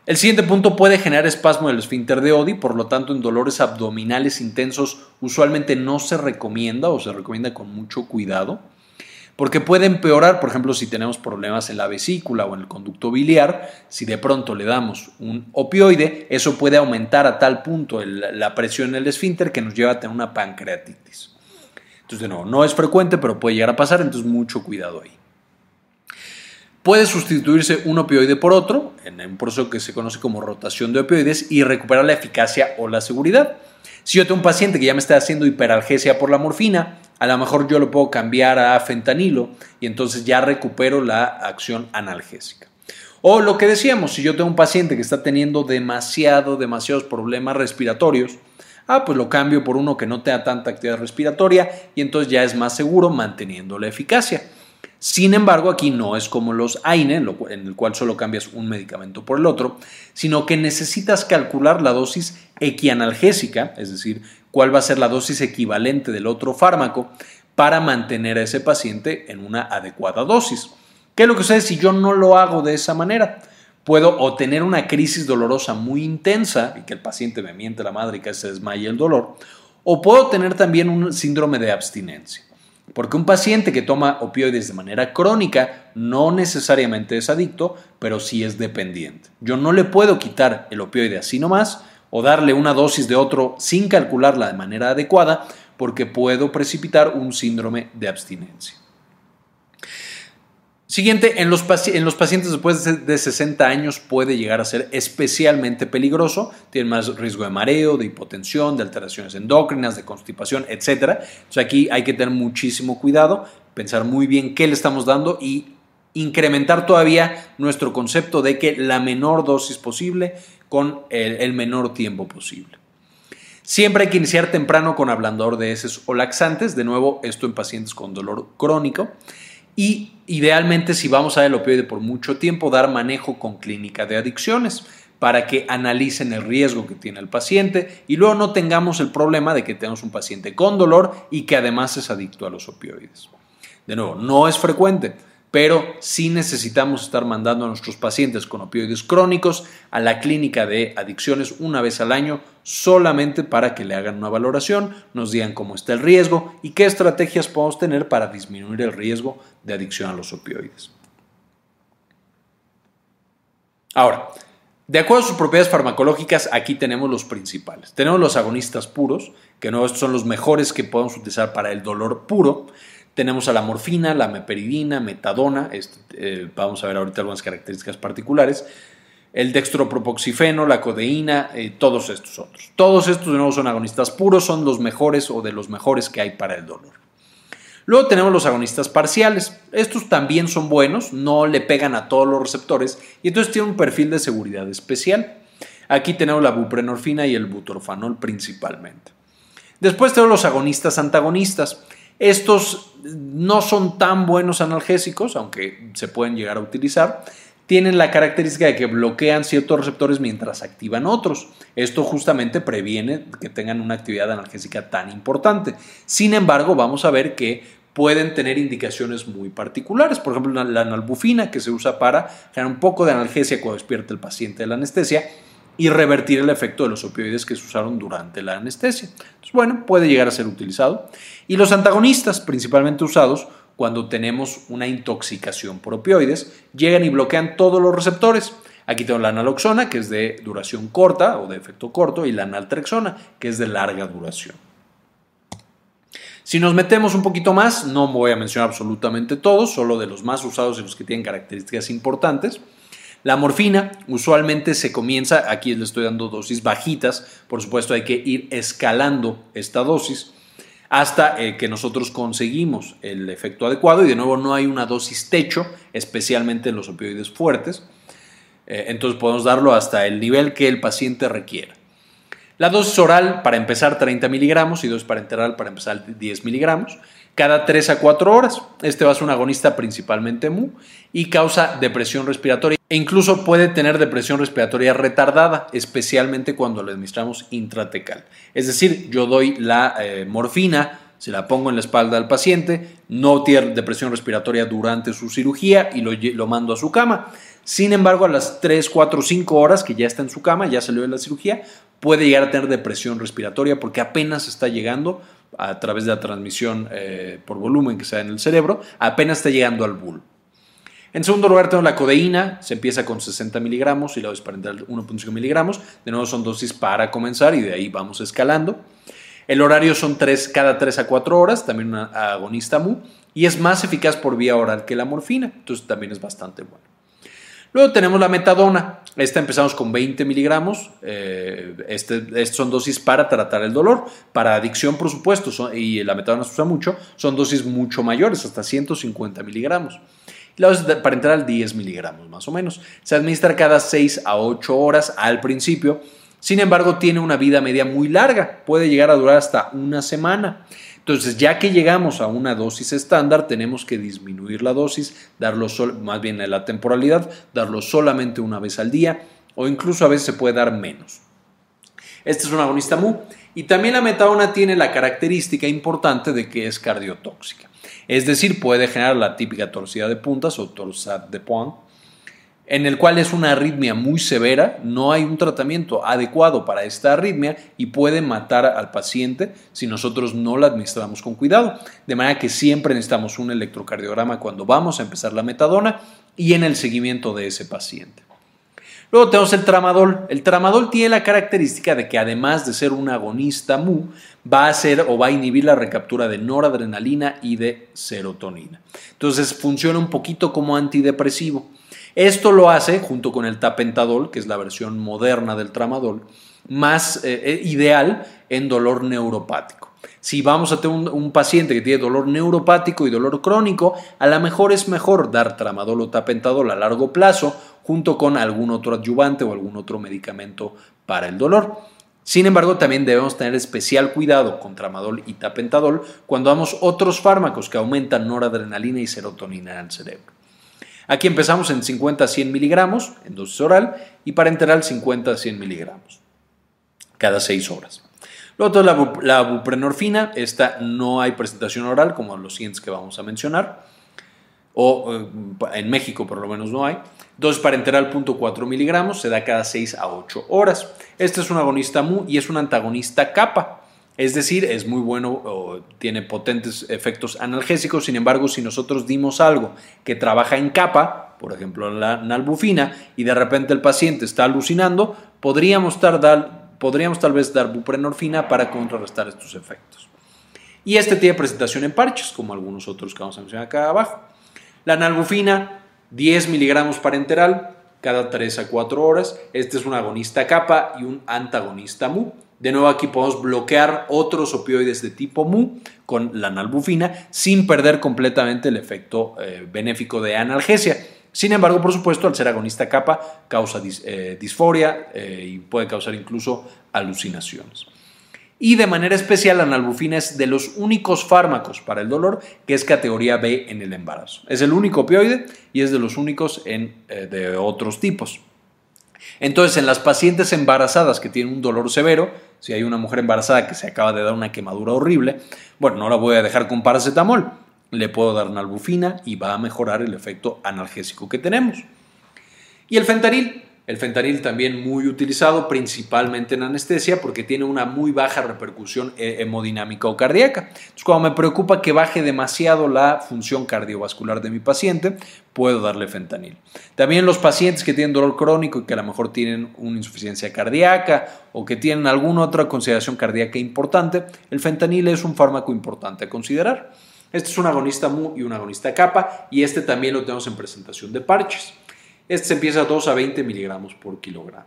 El siguiente punto puede generar espasmo del esfínter de Odi, por lo tanto en dolores abdominales intensos usualmente no se recomienda o se recomienda con mucho cuidado, porque puede empeorar, por ejemplo, si tenemos problemas en la vesícula o en el conducto biliar, si de pronto le damos un opioide, eso puede aumentar a tal punto la presión en el esfínter que nos lleva a tener una pancreatitis. Entonces, de no es frecuente, pero puede llegar a pasar, entonces mucho cuidado ahí. Puede sustituirse un opioide por otro, en un proceso que se conoce como rotación de opioides, y recuperar la eficacia o la seguridad. Si yo tengo un paciente que ya me está haciendo hiperalgesia por la morfina, a lo mejor yo lo puedo cambiar a fentanilo y entonces ya recupero la acción analgésica. O lo que decíamos, si yo tengo un paciente que está teniendo demasiado, demasiados problemas respiratorios, ah, pues lo cambio por uno que no tenga tanta actividad respiratoria y entonces ya es más seguro manteniendo la eficacia. Sin embargo, aquí no es como los AINE, en el cual solo cambias un medicamento por el otro, sino que necesitas calcular la dosis equianalgésica, es decir, cuál va a ser la dosis equivalente del otro fármaco para mantener a ese paciente en una adecuada dosis. ¿Qué es lo que sucede si yo no lo hago de esa manera? Puedo o tener una crisis dolorosa muy intensa y que el paciente me miente la madre y que se desmaye el dolor, o puedo tener también un síndrome de abstinencia. Porque un paciente que toma opioides de manera crónica no necesariamente es adicto, pero sí es dependiente. Yo no le puedo quitar el opioide así nomás o darle una dosis de otro sin calcularla de manera adecuada porque puedo precipitar un síndrome de abstinencia. Siguiente, en los, en los, pacientes después de 60 años puede llegar a ser especialmente peligroso, tienen más riesgo de mareo, de hipotensión, de alteraciones endócrinas, de constipación, etc. Entonces aquí hay que tener muchísimo cuidado, pensar muy bien qué le estamos dando y incrementar todavía nuestro concepto de que la menor dosis posible con el, el menor tiempo posible. Siempre hay que iniciar temprano con ablandador de heces o laxantes, de nuevo esto en pacientes con dolor crónico y idealmente si vamos a el opioide por mucho tiempo, dar manejo con clínica de adicciones para que analicen el riesgo que tiene el paciente y luego no tengamos el problema de que tenemos un paciente con dolor y que además es adicto a los opioides. De nuevo, no es frecuente, pero sí necesitamos estar mandando a nuestros pacientes con opioides crónicos a la clínica de adicciones una vez al año solamente para que le hagan una valoración, nos digan cómo está el riesgo y qué estrategias podemos tener para disminuir el riesgo de adicción a los opioides. Ahora, de acuerdo a sus propiedades farmacológicas, aquí tenemos los principales. Tenemos los agonistas puros, que no son los mejores que podemos utilizar para el dolor puro. Tenemos a la morfina, la meperidina, metadona, este, eh, vamos a ver ahorita algunas características particulares, el dextropropoxifeno, la codeína, eh, todos estos otros. Todos estos de nuevo son agonistas puros, son los mejores o de los mejores que hay para el dolor. Luego tenemos los agonistas parciales. Estos también son buenos, no le pegan a todos los receptores y entonces tienen un perfil de seguridad especial. Aquí tenemos la buprenorfina y el butorfanol principalmente. Después tenemos los agonistas antagonistas. Estos no son tan buenos analgésicos, aunque se pueden llegar a utilizar. Tienen la característica de que bloquean ciertos receptores mientras activan otros. Esto justamente previene que tengan una actividad analgésica tan importante. Sin embargo, vamos a ver que pueden tener indicaciones muy particulares. Por ejemplo, la analbufina, que se usa para generar un poco de analgesia cuando despierta el paciente de la anestesia y revertir el efecto de los opioides que se usaron durante la anestesia. Entonces, bueno, puede llegar a ser utilizado. Y los antagonistas, principalmente usados cuando tenemos una intoxicación por opioides, llegan y bloquean todos los receptores. Aquí tengo la naloxona, que es de duración corta o de efecto corto, y la naltrexona, que es de larga duración. Si nos metemos un poquito más, no voy a mencionar absolutamente todos, solo de los más usados y los que tienen características importantes. La morfina usualmente se comienza, aquí le estoy dando dosis bajitas, por supuesto hay que ir escalando esta dosis hasta eh, que nosotros conseguimos el efecto adecuado y de nuevo no hay una dosis techo, especialmente en los opioides fuertes, eh, entonces podemos darlo hasta el nivel que el paciente requiera. La dosis oral para empezar 30 miligramos y dosis parenteral para empezar 10 miligramos cada 3 a 4 horas. Este va a ser un agonista principalmente MU y causa depresión respiratoria e incluso puede tener depresión respiratoria retardada, especialmente cuando lo administramos intratecal. Es decir, yo doy la eh, morfina, se la pongo en la espalda al paciente, no tiene depresión respiratoria durante su cirugía y lo, mando a su cama. Sin embargo, a las 3, 4, 5 horas que ya está en su cama, ya salió de la cirugía, puede llegar a tener depresión respiratoria porque apenas está llegando a través de la transmisión eh, por volumen que se da en el cerebro, apenas está llegando al bulbo. En segundo lugar tenemos la codeína, se empieza con 60 miligramos y la dosis parental 1.5 miligramos. De nuevo son dosis para comenzar y de ahí vamos escalando. El horario son tres, cada 3 a 4 horas, también una agonista MU, y es más eficaz por vía oral que la morfina, entonces también es bastante bueno. Luego tenemos la metadona. Esta empezamos con 20 miligramos. Eh, este, son dosis para tratar el dolor. Para adicción, por supuesto, y la metadona se usa mucho, son dosis mucho mayores, hasta 150 miligramos. La dosis parenteral 10 miligramos más o menos. Se administra cada 6 a 8 horas al principio. Sin embargo, tiene una vida media muy larga. Puede llegar a durar hasta una semana. Entonces, ya que llegamos a una dosis estándar, tenemos que disminuir la dosis, darlo más bien la temporalidad, darlo solamente una vez al día o incluso a veces se puede dar menos. Este es un agonista MU y también la metadona tiene la característica importante de que es cardiotóxica. Es decir, puede generar la típica torcida de puntas o torsade de point, en el cual es una arritmia muy severa, no hay un tratamiento adecuado para esta arritmia y puede matar al paciente si nosotros no la administramos con cuidado. De manera que siempre necesitamos un electrocardiograma cuando vamos a empezar la metadona y en el seguimiento de ese paciente. Luego tenemos el tramadol. El tramadol tiene la característica de que además de ser un agonista MU, va a hacer o va a inhibir la recaptura de noradrenalina y de serotonina. Entonces funciona un poquito como antidepresivo. Esto lo hace, junto con el tapentadol, que es la versión moderna del tramadol, más eh, eh, ideal en dolor neuropático. Si vamos a tener un, paciente que tiene dolor neuropático y dolor crónico, a lo mejor es mejor dar tramadol o tapentadol a largo plazo junto con algún otro adyuvante o algún otro medicamento para el dolor. Sin embargo, también debemos tener especial cuidado con tramadol y tapentadol cuando damos otros fármacos que aumentan noradrenalina y serotonina en el cerebro. Aquí empezamos en 50 a 100 miligramos en dosis oral y parenteral 50 a 100 miligramos cada 6 horas. Luego la, la buprenorfina, esta no hay presentación oral como los siguientes que vamos a mencionar, o eh, en México por lo menos no hay. Dosis parenteral 0.4 miligramos, se da cada 6 a 8 horas. Este es un agonista MU y es un antagonista kappa. Es decir, es muy bueno, tiene potentes efectos analgésicos, sin embargo, si nosotros dimos algo que trabaja en capa, por ejemplo la nalbufina, y de repente el paciente está alucinando, podríamos, tardar, podríamos tal vez dar buprenorfina para contrarrestar estos efectos. Y este tiene presentación en parches, como algunos otros que vamos a mencionar acá abajo. La nalbufina, 10 miligramos parenteral cada 3 a 4 horas. Este es un agonista capa y un antagonista mu. De nuevo aquí podemos bloquear otros opioides de tipo MU con la nalbufina sin perder completamente el efecto eh, benéfico de analgesia. Sin embargo, por supuesto, al ser agonista capa causa eh, disforia eh, y puede causar incluso alucinaciones. Y de manera especial, la nalbufina es de los únicos fármacos para el dolor que es categoría B en el embarazo. Es el único opioide y es de los únicos en, de otros tipos. Entonces, en las pacientes embarazadas que tienen un dolor severo, si hay una mujer embarazada que se acaba de dar una quemadura horrible, bueno, no la voy a dejar con paracetamol, le puedo dar nalbufina y va a mejorar el efecto analgésico que tenemos. Y el fentanil, el fentanil también muy utilizado principalmente en anestesia porque tiene una muy baja repercusión eh, hemodinámica o cardíaca. Cuando me preocupa que baje demasiado la función cardiovascular de mi paciente, puedo darle fentanil. También los pacientes que tienen dolor crónico y que a lo mejor tienen una insuficiencia cardíaca o que tienen alguna otra consideración cardíaca importante, el fentanil es un fármaco importante a considerar. Este es un agonista MU y un agonista kappa y este también lo tenemos en presentación de parches. Este se empieza a 2 a 20 miligramos por kilogramo.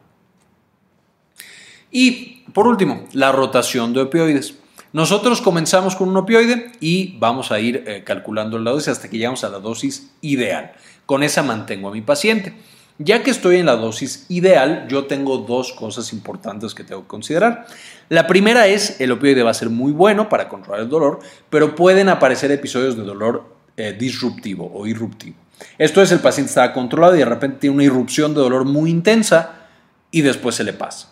Y por último, la rotación de opioides. Nosotros comenzamos con un opioide y vamos a ir eh, calculando la dosis hasta que llegamos a la dosis ideal. Con esa mantengo a mi paciente. Ya que estoy en la dosis ideal, yo tengo dos cosas importantes que tengo que considerar. La primera es, el opioide va a ser muy bueno para controlar el dolor, pero pueden aparecer episodios de dolor eh, disruptivo o irruptivo. Esto es, el paciente está controlado y de repente tiene una irrupción de dolor muy intensa y después se le pasa.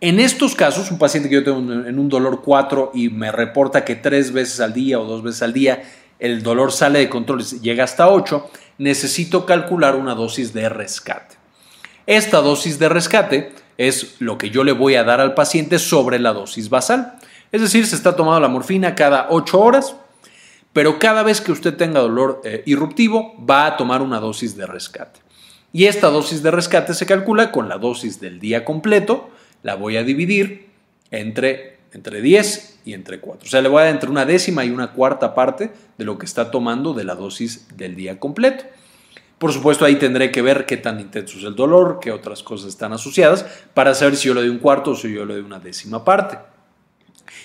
En estos casos, un paciente que yo tengo en un dolor 4 y me reporta que tres veces al día o dos veces al día el dolor sale de control y llega hasta 8, necesito calcular una dosis de rescate. Esta dosis de rescate es lo que yo le voy a dar al paciente sobre la dosis basal. Es decir, se está tomando la morfina cada 8 horas pero cada vez que usted tenga dolor eh, irruptivo va a tomar una dosis de rescate. Y esta dosis de rescate se calcula con la dosis del día completo, la voy a dividir entre, entre 10 y entre 4. O sea, le voy a dar entre una décima y una cuarta parte de lo que está tomando de la dosis del día completo. Por supuesto, ahí tendré que ver qué tan intenso es el dolor, qué otras cosas están asociadas, para saber si yo le doy un cuarto o si yo le doy una décima parte.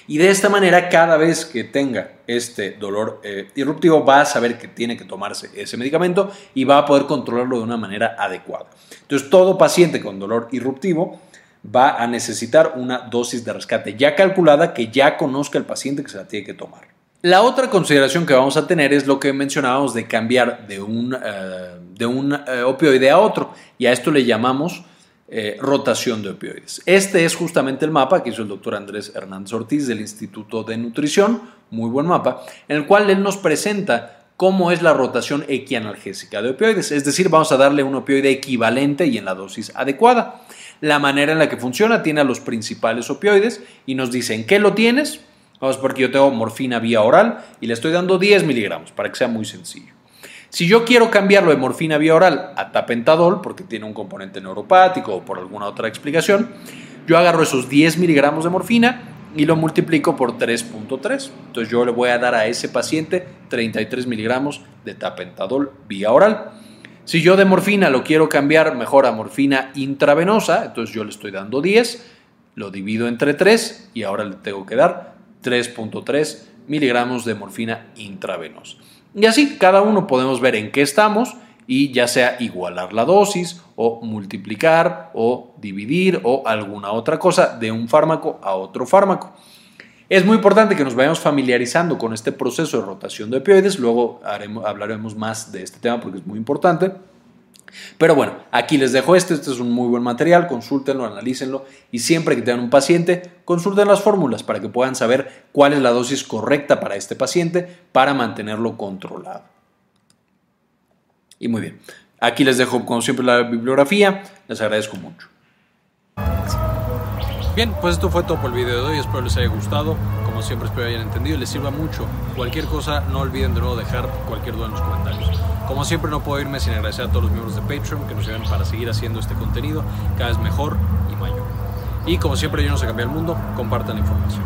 Y de esta manera, cada vez que tenga este dolor eh, irruptivo, va a saber que tiene que tomarse ese medicamento y va a poder controlarlo de una manera adecuada. Entonces, todo paciente con dolor irruptivo va a necesitar una dosis de rescate ya calculada que ya conozca el paciente que se la tiene que tomar. La otra consideración que vamos a tener es lo que mencionábamos de cambiar de un, eh, de un eh, opioide a otro, y a esto le llamamos eh, rotación de opioides. Este es justamente el mapa que hizo el doctor Andrés Hernández Ortiz del Instituto de Nutrición, muy buen mapa, en el cual él nos presenta cómo es la rotación equianalgésica de opioides, es decir, vamos a darle un opioide equivalente y en la dosis adecuada. La manera en la que funciona tiene a los principales opioides y nos dice en qué lo tienes, Vamos, porque yo tengo morfina vía oral y le estoy dando 10 miligramos para que sea muy sencillo. Si yo quiero cambiarlo de morfina vía oral a tapentadol, porque tiene un componente neuropático o por alguna otra explicación, yo agarro esos 10 miligramos de morfina y lo multiplico por 3.3. Entonces yo le voy a dar a ese paciente 33 miligramos de tapentadol vía oral. Si yo de morfina lo quiero cambiar mejor a morfina intravenosa, entonces yo le estoy dando 10, lo divido entre 3 y ahora le tengo que dar 3.3 miligramos de morfina intravenosa. Y así cada uno podemos ver en qué estamos y ya sea igualar la dosis o multiplicar o dividir o alguna otra cosa de un fármaco a otro fármaco. Es muy importante que nos vayamos familiarizando con este proceso de rotación de opioides, luego hablaremos más de este tema porque es muy importante. Pero bueno, aquí les dejo este, este es un muy buen material, consúltenlo, analícenlo y siempre que tengan un paciente, consulten las fórmulas para que puedan saber cuál es la dosis correcta para este paciente para mantenerlo controlado. Y muy bien, aquí les dejo como siempre la bibliografía, les agradezco mucho. Bien, pues esto fue todo por el video de hoy, espero les haya gustado, siempre espero hayan entendido y les sirva mucho. Cualquier cosa, no olviden de nuevo dejar cualquier duda en los comentarios. Como siempre no puedo irme sin agradecer a todos los miembros de Patreon que nos ayudan para seguir haciendo este contenido cada vez mejor y mayor. Y como siempre yo no sé cambiar el mundo, compartan la información.